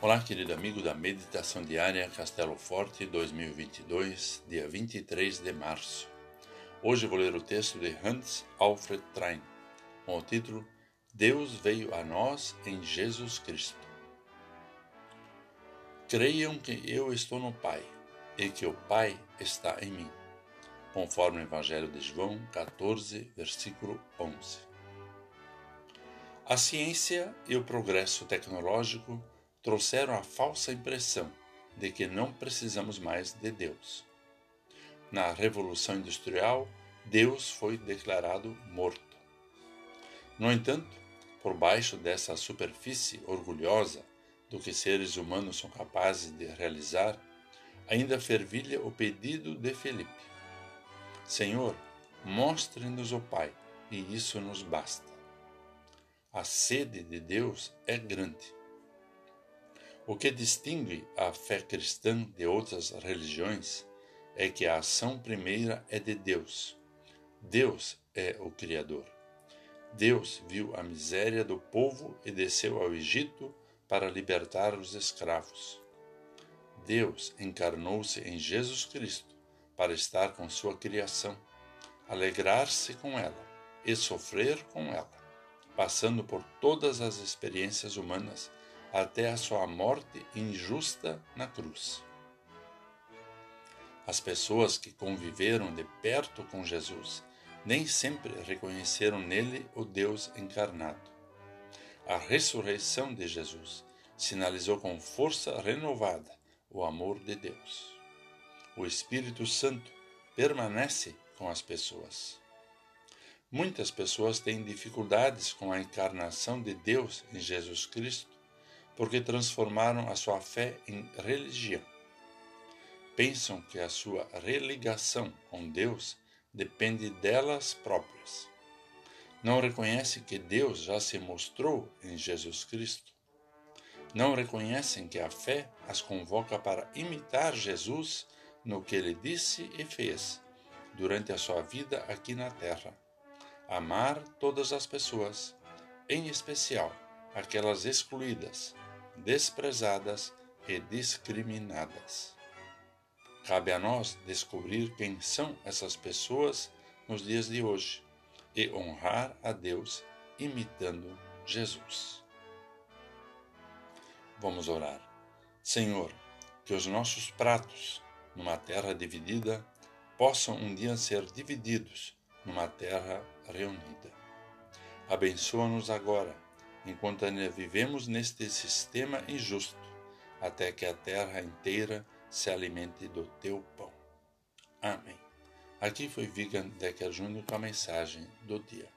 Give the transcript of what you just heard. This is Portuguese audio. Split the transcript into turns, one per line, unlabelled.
Olá, querido amigo da Meditação Diária Castelo Forte 2022, dia 23 de março. Hoje vou ler o texto de Hans Alfred Trein, com o título Deus veio a nós em Jesus Cristo. Creiam que eu estou no Pai e que o Pai está em mim, conforme o Evangelho de João 14, versículo 11. A ciência e o progresso tecnológico trouxeram a falsa impressão de que não precisamos mais de Deus. Na Revolução Industrial, Deus foi declarado morto. No entanto, por baixo dessa superfície orgulhosa do que seres humanos são capazes de realizar, ainda fervilha o pedido de Felipe: Senhor, mostre-nos o Pai, e isso nos basta. A sede de Deus é grande o que distingue a fé cristã de outras religiões é que a ação primeira é de Deus. Deus é o Criador. Deus viu a miséria do povo e desceu ao Egito para libertar os escravos. Deus encarnou-se em Jesus Cristo para estar com sua criação, alegrar-se com ela e sofrer com ela, passando por todas as experiências humanas até a sua morte injusta na cruz. As pessoas que conviveram de perto com Jesus nem sempre reconheceram nele o Deus encarnado. A ressurreição de Jesus sinalizou com força renovada o amor de Deus. O Espírito Santo permanece com as pessoas. Muitas pessoas têm dificuldades com a encarnação de Deus em Jesus Cristo porque transformaram a sua fé em religião. Pensam que a sua religação com Deus depende delas próprias. Não reconhecem que Deus já se mostrou em Jesus Cristo. Não reconhecem que a fé as convoca para imitar Jesus no que ele disse e fez durante a sua vida aqui na terra. Amar todas as pessoas, em especial aquelas excluídas, desprezadas e discriminadas. Cabe a nós descobrir quem são essas pessoas nos dias de hoje e honrar a Deus imitando Jesus. Vamos orar. Senhor, que os nossos pratos numa terra dividida possam um dia ser divididos numa terra reunida. Abençoa-nos agora enquanto ainda vivemos neste sistema injusto, até que a terra inteira se alimente do teu pão. Amém. Aqui foi Vigan Decker Júnior com a mensagem do dia.